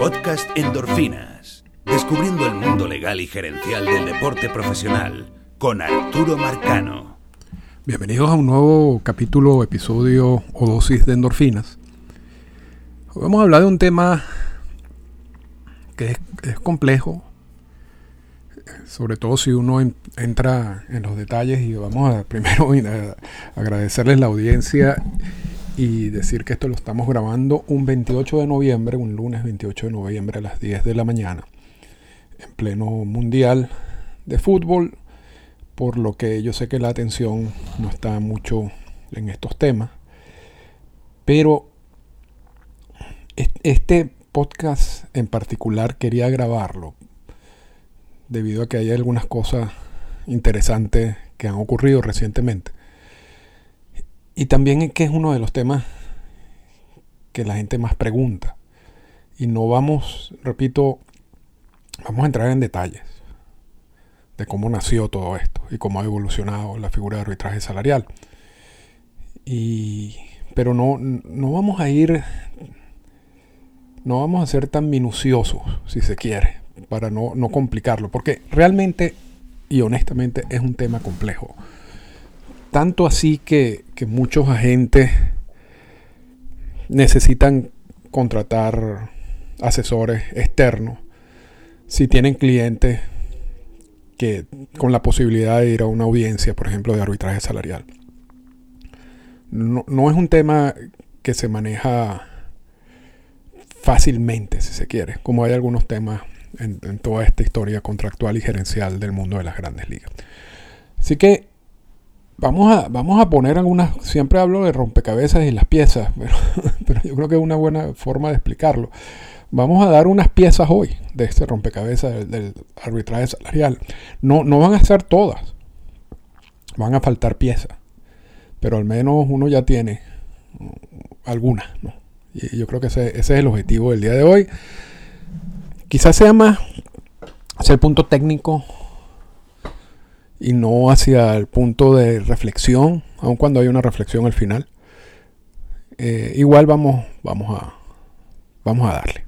Podcast Endorfinas. Descubriendo el mundo legal y gerencial del deporte profesional con Arturo Marcano. Bienvenidos a un nuevo capítulo, episodio o dosis de endorfinas. Hoy vamos a hablar de un tema que es, complejo, sobre todo si uno entra en los detalles y vamos a primero a agradecerles la audiencia y decir que esto lo estamos grabando un 28 de noviembre, un lunes 28 de noviembre a las 10 de la mañana, en pleno mundial de fútbol, por lo que yo sé que la atención no está mucho en estos temas, pero este podcast en particular quería grabarlo debido a que hay algunas cosas interesantes que han ocurrido recientemente y también que es uno de los temas que la gente más pregunta. Y no vamos, repito, vamos a entrar en detalles de cómo nació todo esto y cómo ha evolucionado la figura de arbitraje salarial. Y, pero no, no vamos a ir, no vamos a ser tan minuciosos, si se quiere, para no, no complicarlo, porque realmente y honestamente es un tema complejo. Tanto así que, muchos agentes necesitan contratar asesores externos si tienen clientes que con la posibilidad de ir a una audiencia, por ejemplo, de arbitraje salarial. No, es un tema que se maneja fácilmente, si se quiere, como hay algunos temas en, en, toda esta historia contractual y gerencial del mundo de las grandes ligas. Así que Vamos a, vamos a poner algunas, siempre hablo de rompecabezas y las piezas, pero, yo creo que es una buena forma de explicarlo. Vamos a dar unas piezas hoy de este rompecabezas del, arbitraje salarial. No, no van a ser todas, van a faltar piezas, pero al menos uno ya tiene algunas. Y yo creo que ese, ese, es el objetivo del día de hoy. Quizás sea más hacia el punto técnico y no hacia el punto de reflexión, aun cuando hay una reflexión al final. Eh, igual vamos, vamos, a, vamos a darle.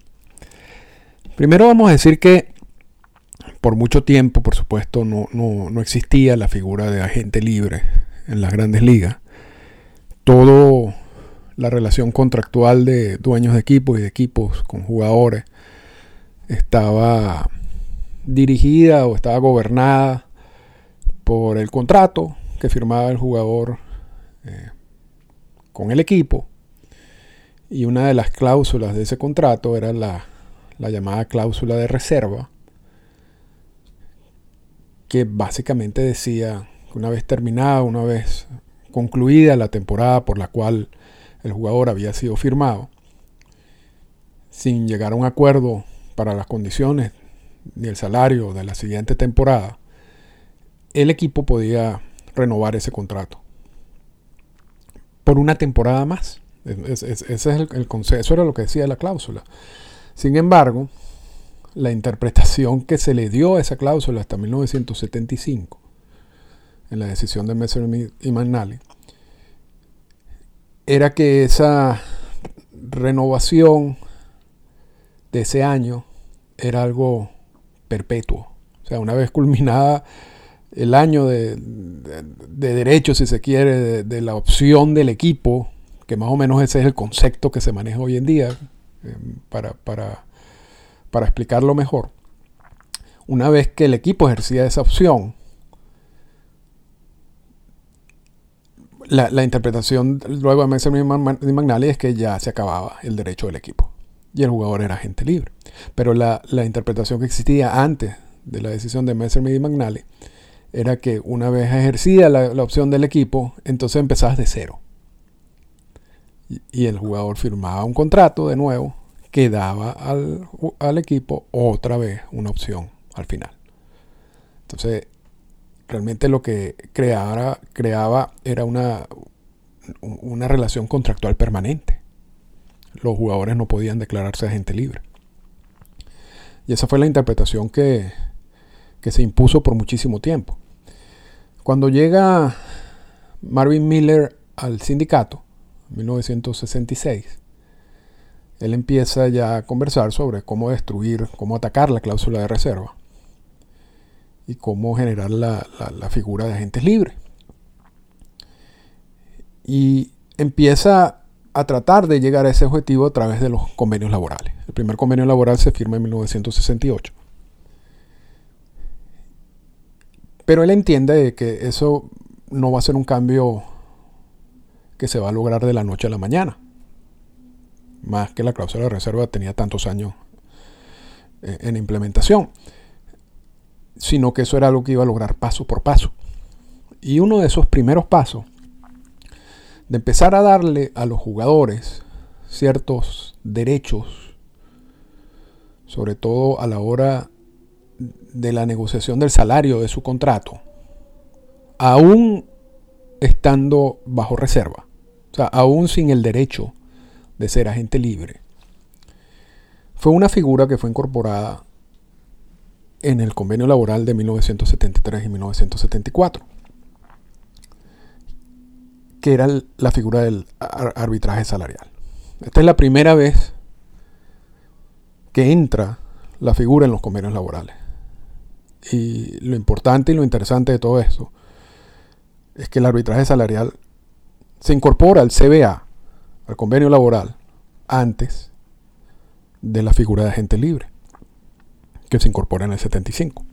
Primero vamos a decir que por mucho tiempo, por supuesto, no, no, existía la figura de agente libre en las grandes ligas. Todo la relación contractual de dueños de equipos y de equipos con jugadores estaba dirigida o estaba gobernada por el contrato que firmaba el jugador eh, con el equipo. Y una de las cláusulas de ese contrato era la, la llamada cláusula de reserva, que básicamente decía que una vez terminada, una vez concluida la temporada por la cual el jugador había sido firmado, sin llegar a un acuerdo para las condiciones ni el salario de la siguiente temporada, el equipo podía renovar ese contrato por una temporada más. ese es el, el eso era lo que decía la cláusula. Sin embargo, la interpretación que se le dio a esa cláusula hasta 1975, en la decisión de Messer y McNally, era que esa renovación de ese año era algo perpetuo. O sea, una vez culminada el año de, de, derecho, si se quiere, de, la opción del equipo, que más o menos ese es el concepto que se maneja hoy en día, eh, para, para, explicarlo mejor. Una vez que el equipo ejercía esa opción, la, la, interpretación luego de Messer y McNally es que ya se acababa el derecho del equipo y el jugador era agente libre. Pero la, la interpretación que existía antes de la decisión de Messer y McNally era que una vez ejercida la, opción del equipo, entonces empezabas de cero. Y, el jugador firmaba un contrato de nuevo que daba al, equipo otra vez una opción al final. Entonces, realmente lo que creaba era una, una relación contractual permanente. Los jugadores no podían declararse agente libre. Y esa fue la interpretación que, que se impuso por muchísimo tiempo. Cuando llega Marvin Miller al sindicato, en 1966, él empieza ya a conversar sobre cómo destruir, cómo atacar la cláusula de reserva y cómo generar la, figura de agentes libres. Y empieza a tratar de llegar a ese objetivo a través de los convenios laborales. El primer convenio laboral se firma en 1968. Pero él entiende que eso no va a ser un cambio que se va a lograr de la noche a la mañana. Más que la cláusula de reserva tenía tantos años eh, en implementación. Sino que eso era algo que iba a lograr paso por paso. Y uno de esos primeros pasos, de empezar a darle a los jugadores ciertos derechos, sobre todo a la hora de la negociación del salario de su contrato, aún estando bajo reserva, o sea, aún sin el derecho de ser agente libre, fue una figura que fue incorporada en el convenio laboral de 1973 y 1974, que era la figura del arbitraje salarial. Esta es la primera vez que entra la figura en los convenios laborales. Y lo importante y lo interesante de todo esto es que el arbitraje salarial se incorpora al CBA, al convenio laboral, antes de la figura de agente libre, que se incorpora en el 75.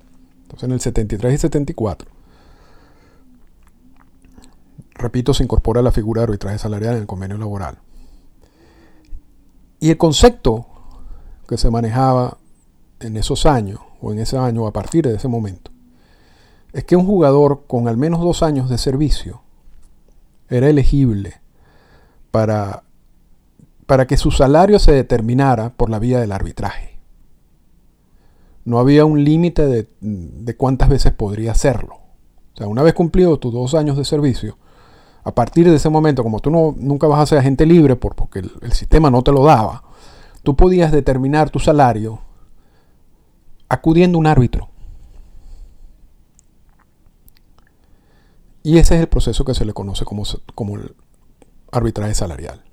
Entonces en el 73 y 74, repito, se incorpora la figura de arbitraje salarial en el convenio laboral. Y el concepto que se manejaba en esos años, o en ese año, a partir de ese momento, es que un jugador con al menos dos años de servicio era elegible para, para que su salario se determinara por la vía del arbitraje. No había un límite de, cuántas veces podría hacerlo. O sea, una vez cumplido tus dos años de servicio, a partir de ese momento, como tú no, nunca vas a ser agente libre porque el sistema no te lo daba, tú podías determinar tu salario acudiendo un árbitro. Y ese es el proceso que se le conoce como, como el arbitraje salarial.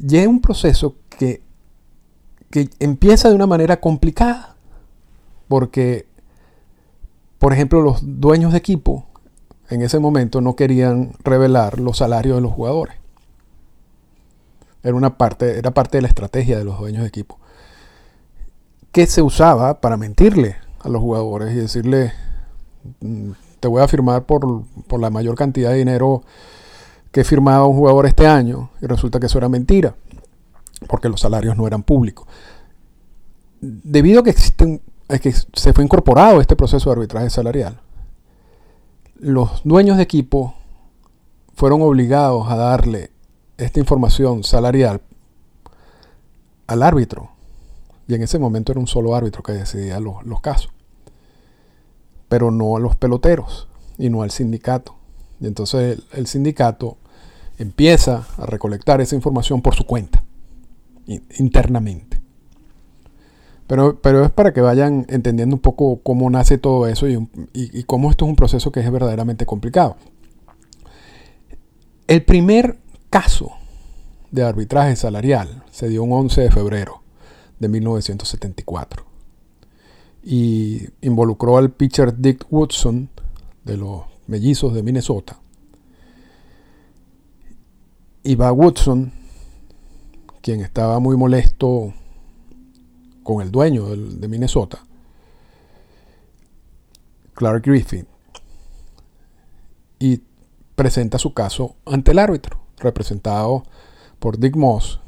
Y es un proceso que, que empieza de una manera complicada, porque, por ejemplo, los dueños de equipo en ese momento no querían revelar los salarios de los jugadores. Era una parte, era parte de la estrategia de los dueños de equipo que se usaba para mentirle a los jugadores y decirle, mm, te voy a firmar por, la mayor cantidad de dinero que firmaba un jugador este año, y resulta que eso era mentira, porque los salarios no eran públicos. Debido a que, existen, a que se fue incorporado este proceso de arbitraje salarial, los dueños de equipo fueron obligados a darle esta información salarial al árbitro y en ese momento era un solo árbitro que decidía los, casos. Pero no a los peloteros y no al sindicato. Y entonces el, sindicato empieza a recolectar esa información por su cuenta, internamente. Pero, pero, es para que vayan entendiendo un poco cómo nace todo eso y, y, cómo esto es un proceso que es verdaderamente complicado. El primer caso de arbitraje salarial se dio un 11 de febrero de 1974. Y involucró al pitcher Dick Woodson de los mellizos de Minnesota. Y va Woodson, quien estaba muy molesto con el dueño de Minnesota, Clark Griffin, y presenta su caso ante el árbitro, representado por Dick Moss,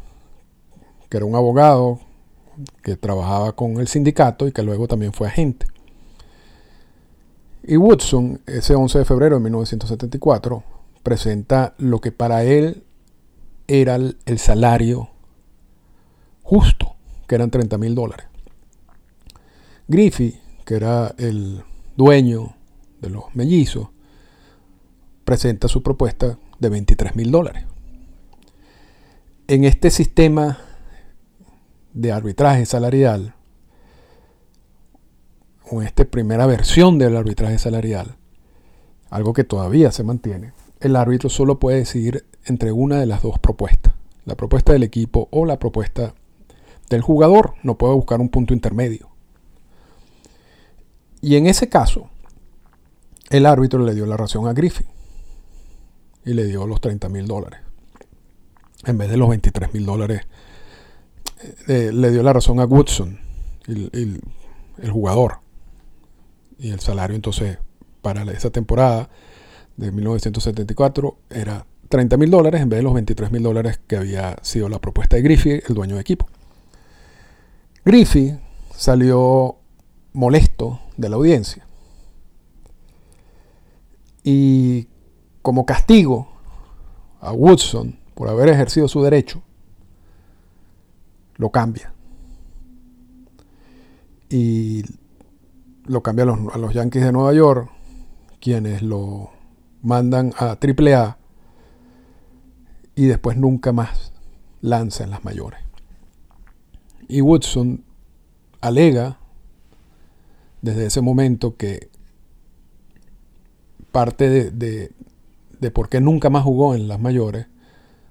que era un abogado que trabajaba con el sindicato y que luego también fue agente. Y Woodson, ese 11 de febrero de 1974, presenta lo que para él era el salario justo, que eran 30 mil dólares. Griffey, que era el dueño de los mellizos, presenta su propuesta de 23 mil dólares. En este sistema de arbitraje salarial, o esta primera versión del arbitraje salarial, algo que todavía se mantiene, el árbitro solo puede decidir entre una de las dos propuestas, la propuesta del equipo o la propuesta del jugador. No puede buscar un punto intermedio. Y en ese caso, el árbitro le dio la razón a Griffin y le dio los 30 mil dólares. En vez de los 23 mil dólares, eh, le dio la razón a Woodson, el, el jugador. Y el salario entonces para esa temporada de 1974 era 30 mil dólares en vez de los 23 mil dólares que había sido la propuesta de Griffith, el dueño de equipo. Griffith salió molesto de la audiencia. Y como castigo a Woodson por haber ejercido su derecho, lo cambia. Y lo cambia a los, a los Yankees de Nueva York, quienes lo mandan a AAA y después nunca más lanza en las mayores. Y Woodson alega desde ese momento que parte de, de, por qué nunca más jugó en las mayores,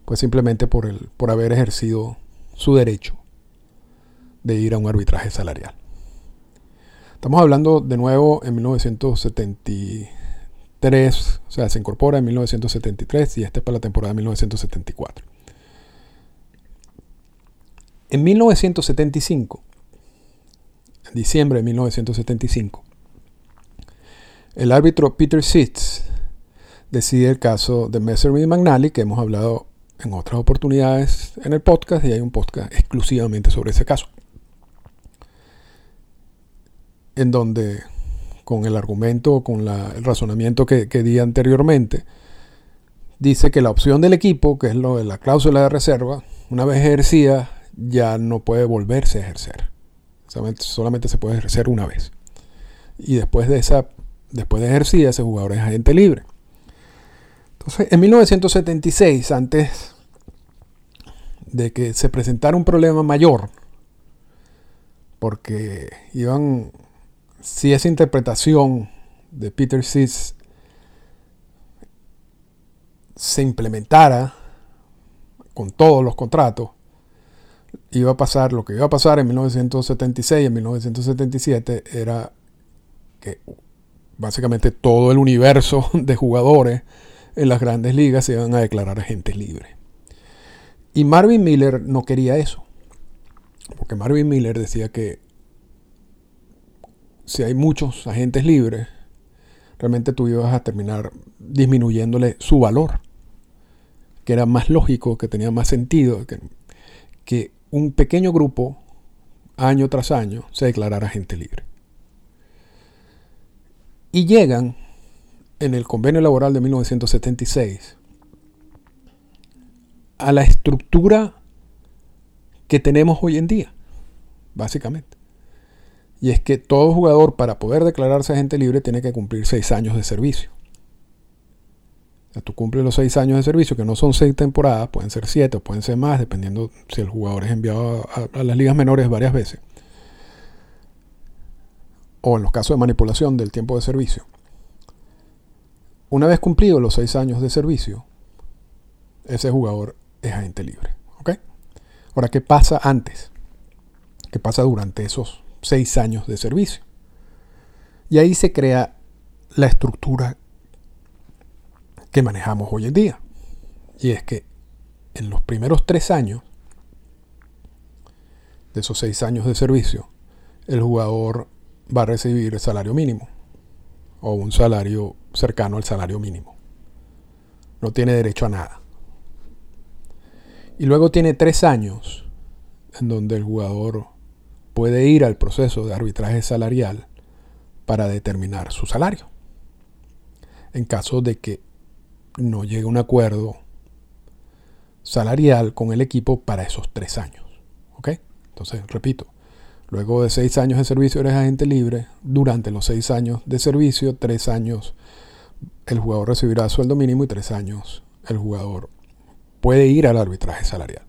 pues simplemente por, el, por haber ejercido su derecho de ir a un arbitraje salarial. Estamos hablando de nuevo en 1973, o sea, se incorpora en 1973 y este es para la temporada de 1974. En 1975, en diciembre de 1975, el árbitro Peter Sitz decide el caso de Messerly y McNally, que hemos hablado en otras oportunidades en el podcast, y hay un podcast exclusivamente sobre ese caso. En donde, con el argumento, con el razonamiento que, di anteriormente, dice que la opción del equipo, que es lo de la cláusula de reserva, una vez ejercida, ya no puede volverse a ejercer. Solamente se puede ejercer una vez. Y después de esa después de ejercer ese jugador es agente libre. En 1976, antes de que se presentara un problema mayor, porque iban, si esa interpretación de Peter Sis se implementara con todos los contratos, iba a pasar lo que iba a pasar en 1976 y en 1977 era que básicamente todo el universo de jugadores en las grandes ligas se iban a declarar agentes libres. Y Marvin Miller no quería eso. Porque Marvin Miller decía que si hay muchos agentes libres, realmente tú ibas a terminar disminuyéndole su valor. Que era más lógico, que tenía más sentido que, que un pequeño grupo, año tras año, se declarara agente libre y llegan en el convenio laboral de 1976 a la estructura que tenemos hoy en día, básicamente. Y es que todo jugador para poder declararse agente libre tiene que cumplir seis años de servicio. O tú cumples los seis años de servicio, que no son seis temporadas, pueden ser siete o pueden ser más, dependiendo si el jugador es enviado a las ligas menores varias veces o en los casos de manipulación del tiempo de servicio, una vez cumplidos los seis años de servicio, ese jugador es agente libre. ¿ok? Ahora, ¿qué pasa antes? ¿Qué pasa durante esos seis años de servicio? Y ahí se crea la estructura que manejamos hoy en día. Y es que en los primeros tres años de esos seis años de servicio, el jugador va a recibir el salario mínimo o un salario cercano al salario mínimo. No tiene derecho a nada. Y luego tiene tres años en donde el jugador puede ir al proceso de arbitraje salarial para determinar su salario. En caso de que no llegue a un acuerdo salarial con el equipo para esos tres años. ¿Ok? Entonces, repito, Luego de seis años de servicio eres agente libre. Durante los seis años de servicio, tres años el jugador recibirá sueldo mínimo y tres años el jugador puede ir al arbitraje salarial.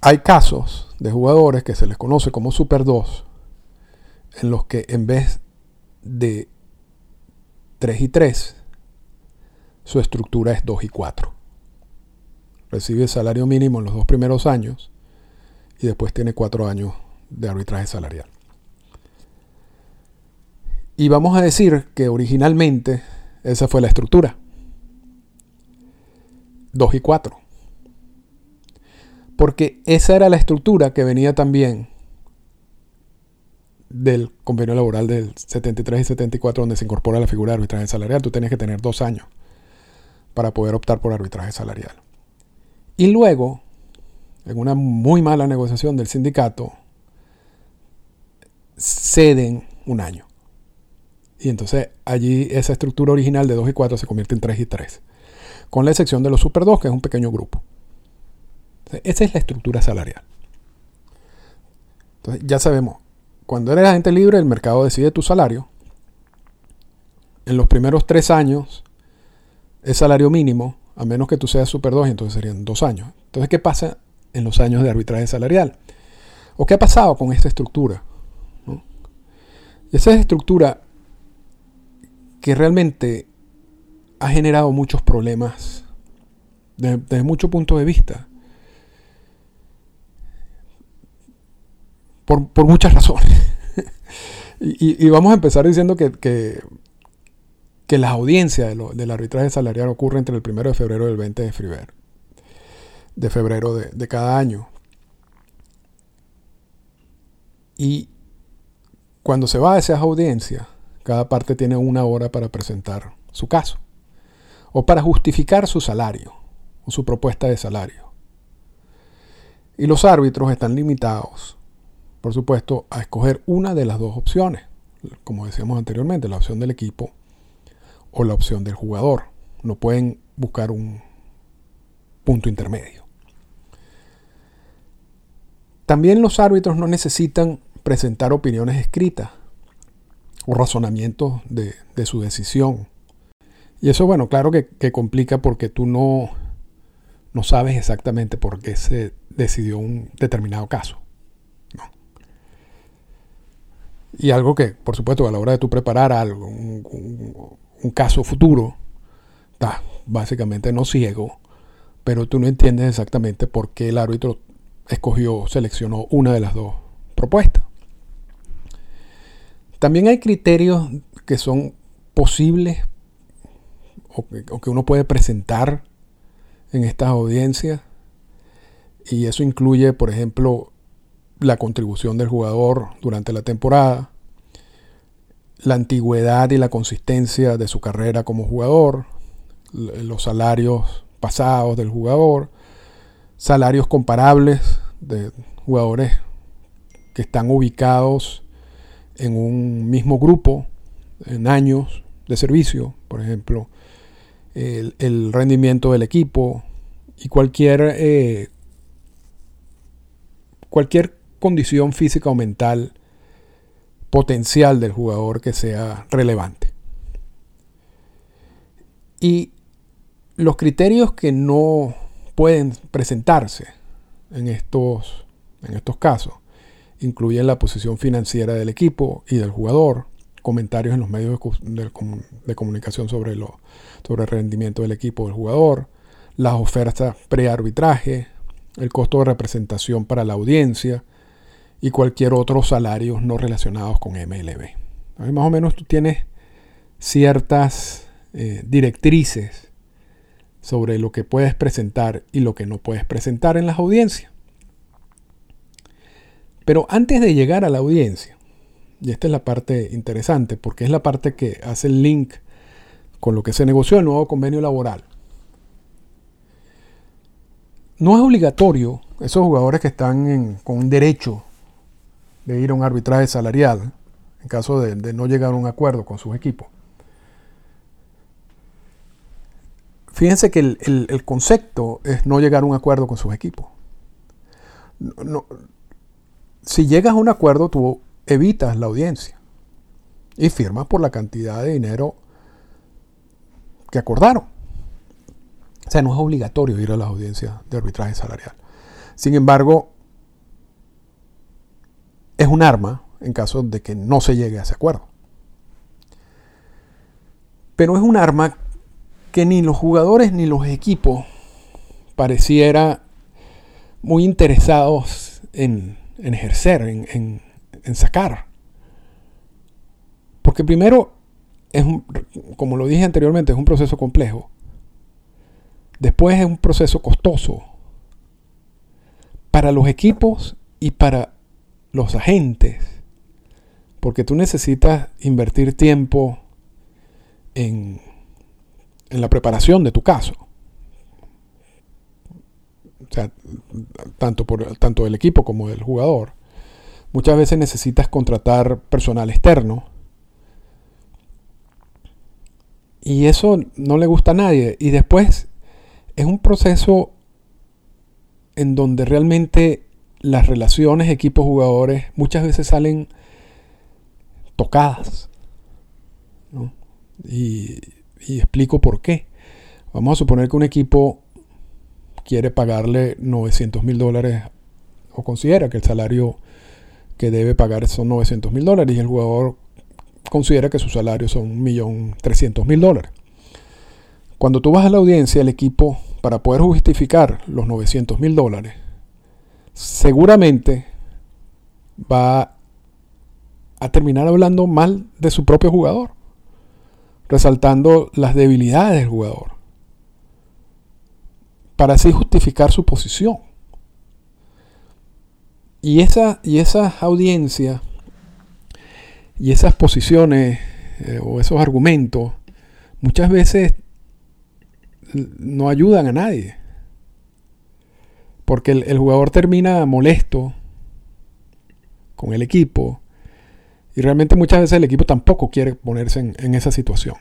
Hay casos de jugadores que se les conoce como Super 2, en los que en vez de 3 y 3, su estructura es 2 y 4. recibe salario mínimo en los dos primeros años y después tiene cuatro años de arbitraje salarial. Y vamos a decir que originalmente esa fue la estructura. 2 y 4. Porque esa era la estructura que venía también del convenio laboral del 73 y 74 donde se incorpora la figura de arbitraje salarial. Tú tenías que tener dos años para poder optar por arbitraje salarial. Y luego, en una muy mala negociación del sindicato, ceden un año. Y entonces allí esa estructura original de 2 y 4 se convierte en 3 y 3. Con la excepción de los Super 2, que es un pequeño grupo. esa es la estructura salarial. Entonces ya sabemos, cuando eres agente libre, el mercado decide tu salario. En los primeros tres años es salario mínimo, a menos que tú seas Super 2, entonces serían dos años. Entonces, ¿qué pasa en los años de arbitraje salarial? ¿O qué ha pasado con esta estructura? esa estructura que realmente ha generado muchos problemas desde, muchos puntos de vista. Por, muchas razones. y, vamos a empezar diciendo que, que, las audiencias del arbitraje salarial ocurren entre el 1 de febrero y el 20 de febrero, de, febrero de, de cada año. Y cuando se va a esas audiencias, cada parte tiene una hora para presentar su caso o para justificar su salario o su propuesta de salario. Y los árbitros están limitados, por supuesto, a escoger una de las dos opciones, como decíamos anteriormente, la opción del equipo o la opción del jugador. No pueden buscar un punto intermedio. También los árbitros no necesitan presentar opiniones escritas o razonamientos de, su decisión. Y eso, bueno, claro que, complica porque tú no, no sabes exactamente por qué se decidió un determinado caso. Y algo que, por supuesto, a la hora de tú preparar algo, un, caso futuro, está básicamente no ciego, pero tú no entiendes exactamente por qué el árbitro escogió, seleccionó una de las dos propuestas. También hay criterios que son posibles o que, uno puede presentar en estas audiencias. Y eso incluye, por ejemplo, la contribución del jugador durante la temporada, la antigüedad y la consistencia de su carrera como jugador, los salarios pasados del jugador, salarios comparables de jugadores que están ubicados en un mismo grupo, en años de servicio, por ejemplo, el, rendimiento del equipo y cualquier, eh, cualquier condición física o mental potencial del jugador que sea relevante. Y los criterios que no pueden presentarse en estos, en estos casos incluyen la posición financiera del equipo y del jugador, comentarios en los medios de, comunicación sobre, lo, sobre el rendimiento del equipo del jugador, las ofertas prearbitraje, el costo de representación para la audiencia y cualquier otro salario no relacionados con MLB. más o menos tú tienes ciertas eh, directrices sobre lo que puedes presentar y lo que no puedes presentar en las audiencias. Pero antes de llegar a la audiencia, y esta es la parte interesante, porque es la parte que hace el link con lo que se negoció el nuevo convenio laboral. No es obligatorio esos jugadores que están con derecho de ir a un arbitraje salarial en caso de, no llegar a un acuerdo con sus equipos. Fíjense que el, concepto es no llegar a un acuerdo con sus equipos. si llegas a un acuerdo, tú evitas la audiencia y firmas por la cantidad de dinero que acordaron. O sea, no es obligatorio ir a las audiencias de arbitraje salarial. Sin embargo, es un arma en caso de que no se llegue a ese acuerdo. Pero es un arma que ni los jugadores ni los equipos pareciera muy interesados en, ejercer, en, en, sacar. Porque primero, es como lo dije anteriormente, es un proceso complejo. Después es un proceso costoso para los equipos y para los agentes. Porque tú necesitas invertir tiempo en, en la preparación de tu caso. O sea, tanto, por, tanto del equipo como del jugador. Muchas veces necesitas contratar personal externo. Y eso no le gusta a nadie. Y después es un proceso en donde realmente las relaciones equipos-jugadores muchas veces salen tocadas. Y, y explico por qué. Vamos a suponer que un equipo quiere pagarle 900 mil dólares o considera que el salario que debe pagar son 900 mil dólares y el jugador considera que su salario son 1.300.000 dólares. Cuando tú vas a la audiencia, el equipo, para poder justificar los 900 mil dólares, seguramente va a terminar hablando mal de su propio jugador, resaltando las debilidades del jugador, para así justificar su posición. Y esa, y esas audiencias y esas posiciones eh, o esos argumentos muchas veces no ayudan a nadie. Porque el, jugador termina molesto con el equipo. Y realmente muchas veces el equipo tampoco quiere ponerse en, esa situación.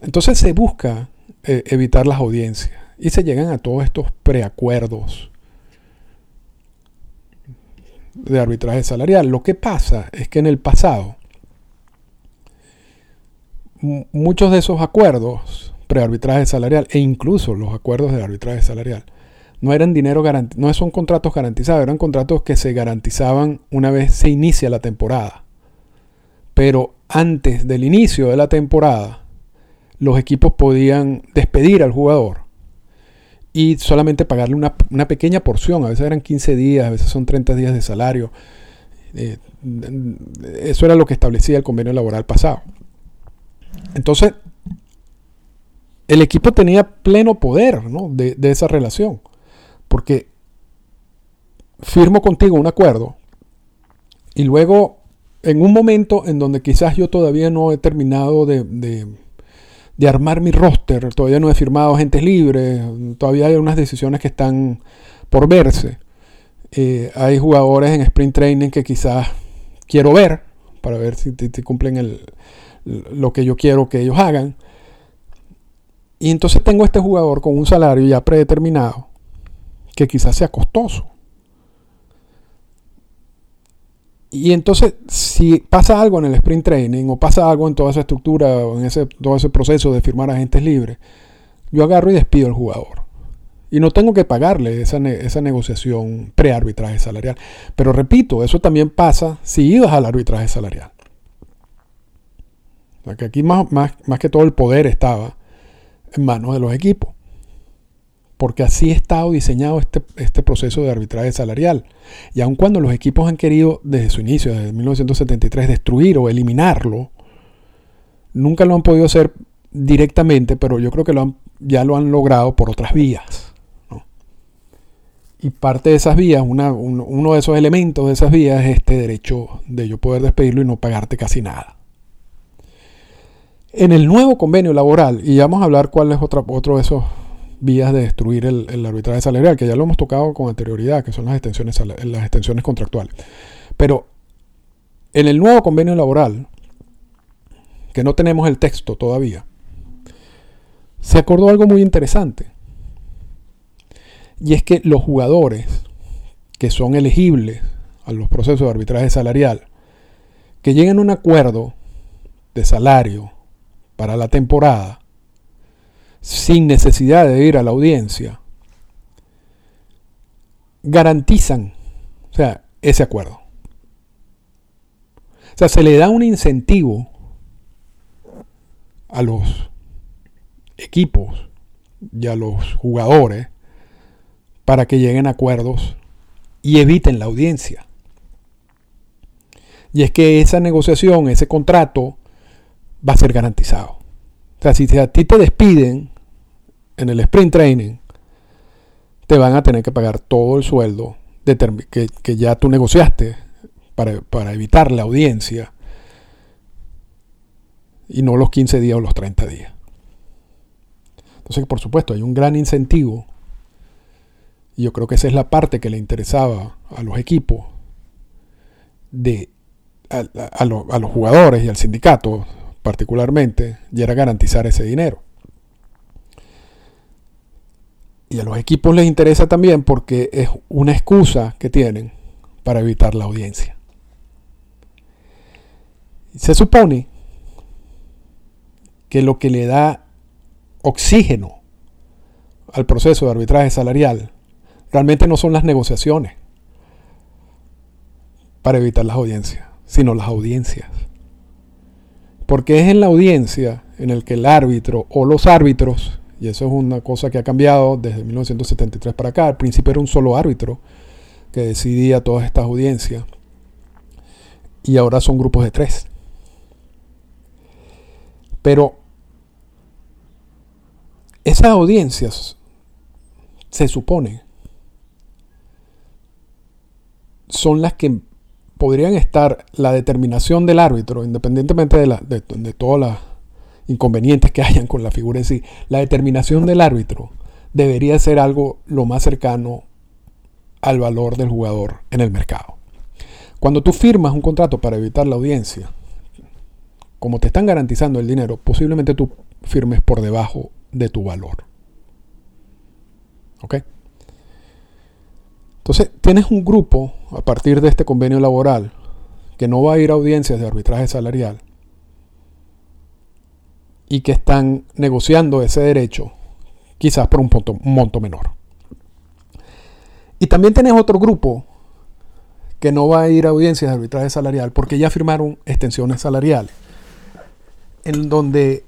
Entonces se busca eh, evitar las audiencias. Y se llegan a todos estos preacuerdos de arbitraje salarial. Lo que pasa es que en el pasado muchos de esos acuerdos prearbitraje salarial e incluso los acuerdos de arbitraje salarial no eran dinero no son contratos garantizados, eran contratos que se garantizaban una vez se inicia la temporada. Pero antes del inicio de la temporada, los equipos podían despedir al jugador y solamente pagarle una, pequeña porción, a veces eran 15 días, a veces son 30 días de salario. Eh, eso era lo que establecía el convenio laboral pasado. Entonces, el equipo tenía pleno poder de, de esa relación, porque firmo contigo un acuerdo y luego en un momento en donde quizás yo todavía no he terminado de, armar mi roster, todavía no he firmado agentes libres, todavía hay unas decisiones que están por verse. Eh, hay jugadores en sprint training que quizás quiero ver para ver si, si cumplen el, lo que yo quiero que ellos hagan. Y entonces tengo este jugador con un salario ya predeterminado, que quizás sea costoso. Y entonces, si pasa algo en el sprint training o pasa algo en toda esa estructura o en ese, todo ese proceso de firmar agentes libres, yo agarro y despido al jugador. Y no tengo que pagarle esa, esa negociación pre-arbitraje salarial. Pero repito, eso también pasa si ibas al arbitraje salarial que aquí más, más, que todo el poder estaba en manos de los equipos. Porque así ha estado diseñado este, este proceso de arbitraje salarial. Y aun cuando los equipos han querido desde su inicio, desde 1973, destruir o eliminarlo, nunca lo han podido hacer directamente, pero yo creo que lo ya lo han logrado por otras vías. Y parte de esas vías, uno de esos elementos de esas vías es este derecho de yo poder despedirlo y no pagarte casi nada. En el nuevo convenio laboral, y vamos a hablar cuál es otra, otro de esos vías de destruir el, arbitraje salarial, que ya lo hemos tocado con anterioridad, que son las extensiones, las extensiones contractuales. Pero en el nuevo convenio laboral, que no tenemos el texto todavía, se acordó algo muy interesante. Y es que los jugadores que son elegibles a los procesos de arbitraje salarial, que lleguen a un acuerdo de salario para la temporada, sin necesidad de ir a la audiencia, garantizan o sea, ese acuerdo. O sea, se le da un incentivo a los equipos y a los jugadores para que lleguen a acuerdos y eviten la audiencia. Y es que esa negociación, ese contrato, va a ser garantizado. O sea, si a ti te despiden en el sprint training, te van a tener que pagar todo el sueldo que, ya tú negociaste para, para, evitar la audiencia y no los 15 días o los 30 días. Entonces, por supuesto, hay un gran incentivo y yo creo que esa es la parte que le interesaba a los equipos de a, los jugadores y al sindicato particularmente, y era garantizar ese dinero. Y a los equipos les interesa también porque es una excusa que tienen para evitar la audiencia. Se supone que lo que le da oxígeno al proceso de arbitraje salarial realmente no son las negociaciones para evitar las audiencias sino las audiencias. Porque es en la audiencia en el que el árbitro o los árbitros, y eso es una cosa que ha cambiado desde 1973 para acá, al principio era un solo árbitro que decidía todas estas audiencias, y ahora son grupos de tres. Pero esas audiencias se supone son las que podrían estar la determinación del árbitro, independientemente de, la, de, todos los inconvenientes que hayan con la figura en sí, la determinación del árbitro debería ser algo lo más cercano al valor del jugador en el mercado. Cuando tú firmas un contrato para evitar la audiencia, como te están garantizando el dinero, posiblemente tú firmes por debajo de tu valor. ¿Ok? Entonces, tienes un grupo a partir de este convenio laboral que no va a ir a audiencias de arbitraje salarial y que están negociando ese derecho quizás por un, monto menor. Y también tienes otro grupo que no va a ir a audiencias de arbitraje salarial porque ya firmaron extensiones salariales, en donde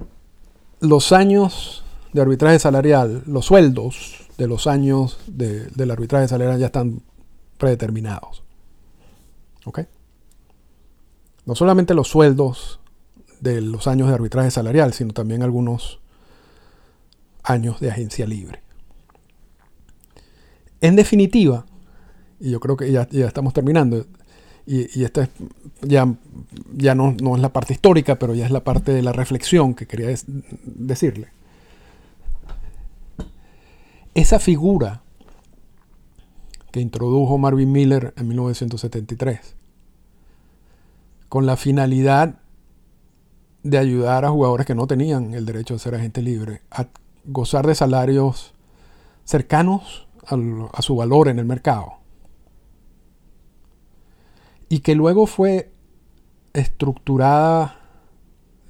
los años de arbitraje salarial, los sueldos de los años de, del arbitraje salarial ya están predeterminados. ¿Ok? No solamente los sueldos de los años de arbitraje salarial, sino también algunos años de agencia libre. En definitiva, y yo creo que ya, estamos terminando, y, y esta ya, ya no, no, es la parte histórica, pero ya es la parte de la reflexión que quería decirle esa figura que introdujo Marvin Miller en 1973, con la finalidad de ayudar a jugadores que no tenían el derecho de ser agente libre a gozar de salarios cercanos a su valor en el mercado. Y que luego fue estructurada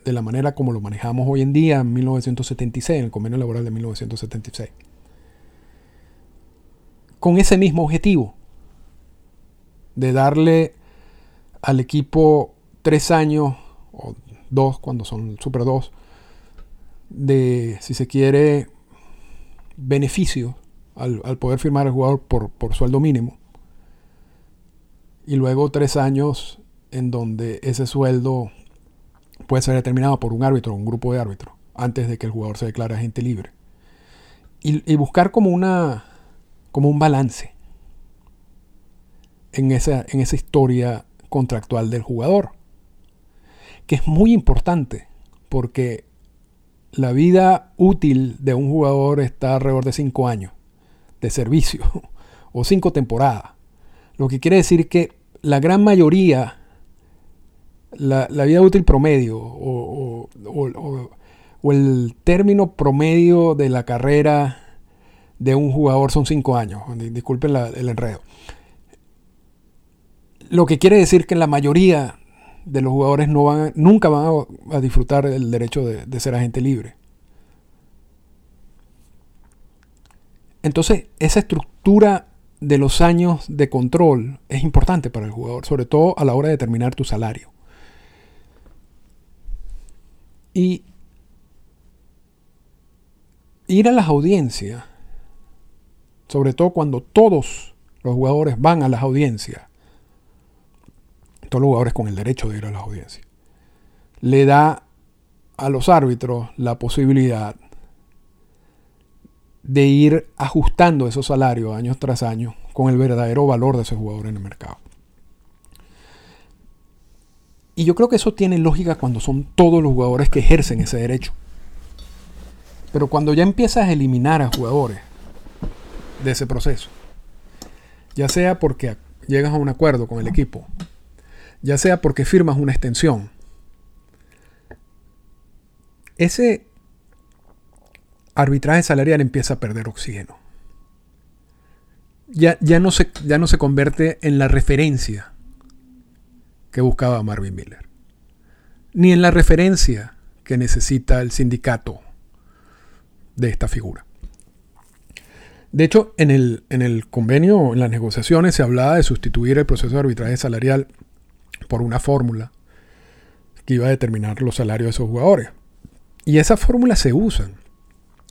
de la manera como lo manejamos hoy en día en 1976, en el convenio laboral de 1976 con ese mismo objetivo, de darle al equipo tres años, o dos cuando son Super dos, de, si se quiere, beneficio al, poder firmar al jugador por, sueldo mínimo. Y luego tres años en donde ese sueldo puede ser determinado por un árbitro un grupo de árbitros antes de que el jugador se declare agente libre. y buscar como una, como un balance en esa, en esa historia contractual del jugador, que es muy importante porque la vida útil de un jugador está alrededor de 5 años de servicio o 5 temporadas. Lo que quiere decir que la gran mayoría, la, vida útil promedio o, o, el término promedio de la carrera de un jugador son cinco años. Disculpen el enredo. Lo que quiere decir que la mayoría de los jugadores no van, nunca van a, disfrutar el derecho de, de ser agente libre. Entonces, esa estructura de los años de control es importante para el jugador, sobre todo a la hora de determinar tu salario. Y ir a las audiencias, sobre todo cuando todos los jugadores van a las audiencias, todos los jugadores con el derecho de ir a las audiencias, le da a los árbitros la posibilidad de ir ajustando esos salarios año tras año con el verdadero valor de ese jugador en el mercado. Y yo creo que eso tiene lógica cuando son todos los jugadores que ejercen ese derecho. Pero cuando ya empiezas a eliminar a jugadores de ese proceso, ya sea porque llegas a un acuerdo con el equipo, ya sea porque firmas una extensión, ese arbitraje salarial empieza a perder oxígeno. Ya, ya, no se, ya no se convierte en la referencia que buscaba Marvin Miller, ni en la referencia que necesita el sindicato de esta figura. De hecho, en el, en el convenio, en las negociaciones, se hablaba de sustituir el proceso de arbitraje salarial por una fórmula que iba a determinar los salarios de esos jugadores. Y esas fórmulas se usan.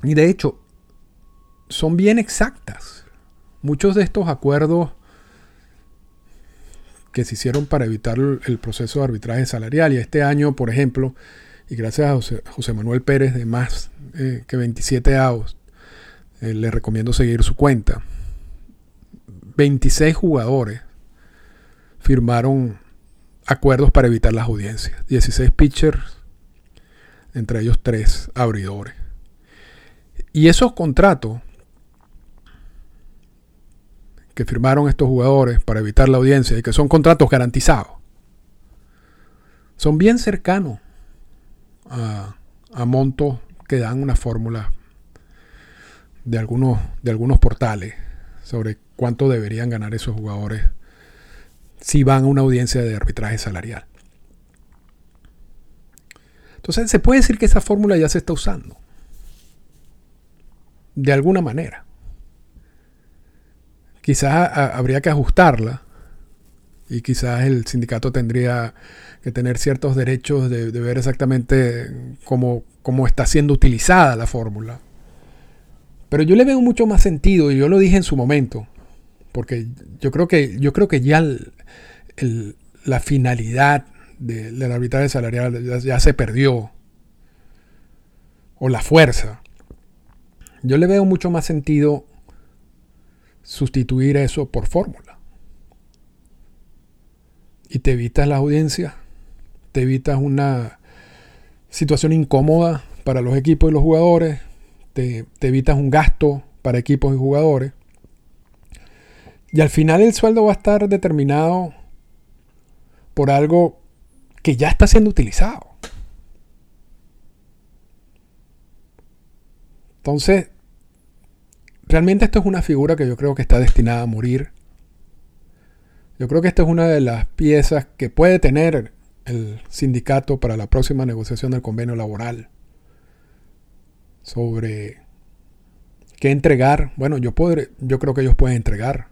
Y de hecho, son bien exactas. Muchos de estos acuerdos que se hicieron para evitar el proceso de arbitraje salarial. Y este año, por ejemplo, y gracias a José, Manuel Pérez de más eh, que 27 AOS, eh, le recomiendo seguir su cuenta. 26 jugadores firmaron acuerdos para evitar las audiencias. 16 pitchers, entre ellos 3 abridores. Y esos contratos que firmaron estos jugadores para evitar la audiencia y que son contratos garantizados, son bien cercanos a, montos que dan una fórmula de algunos, de algunos portales sobre cuánto deberían ganar esos jugadores si van a una audiencia de arbitraje salarial. Entonces se puede decir que esa fórmula ya se está usando. De alguna manera. Quizás habría que ajustarla y quizás el sindicato tendría que tener ciertos derechos de, ver exactamente cómo, cómo, está siendo utilizada la fórmula. Pero yo le veo mucho más sentido, y yo lo dije en su momento, porque yo creo que, yo creo que ya la finalidad del arbitraje salarial ya se perdió, o la fuerza. Yo le veo mucho más sentido sustituir eso por fórmula. Y te evitas la audiencia, te evitas una situación incómoda para los equipos y los jugadores, te, evitas un gasto para equipos y jugadores. Y al final el sueldo va a estar determinado por algo que ya está siendo utilizado. Entonces, realmente esto es una figura que yo creo que está destinada a morir. Yo creo que esta es una de las piezas que puede tener el sindicato para la próxima negociación del convenio laboral sobre qué entregar. Bueno, yo, podré, yo creo que ellos pueden entregar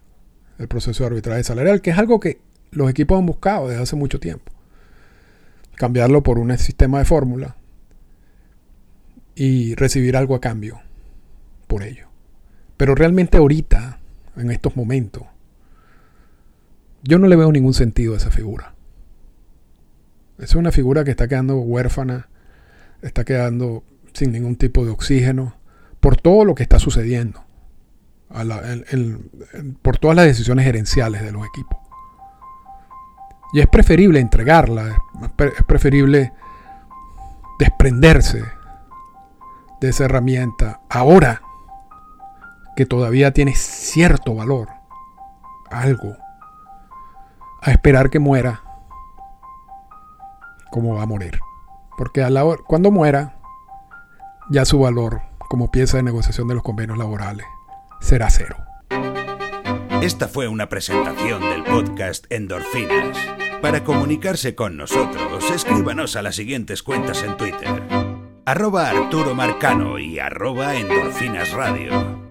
el proceso de arbitraje salarial, que es algo que los equipos han buscado desde hace mucho tiempo. Cambiarlo por un sistema de fórmula y recibir algo a cambio por ello. Pero realmente ahorita, en estos momentos, yo no le veo ningún sentido a esa figura. Es una figura que está quedando huérfana, está quedando sin ningún tipo de oxígeno por todo lo que está sucediendo, por todas las decisiones gerenciales de los equipos. Y es preferible entregarla, es preferible desprenderse de esa herramienta ahora que todavía tiene cierto valor, algo, a esperar que muera como va a morir. Porque a la cuando muera, ya su valor como pieza de negociación de los convenios laborales será cero. Esta fue una presentación del podcast Endorfinas. Para comunicarse con nosotros, escríbanos a las siguientes cuentas en Twitter arroba Arturo Marcano y arroba Endorfinas Radio.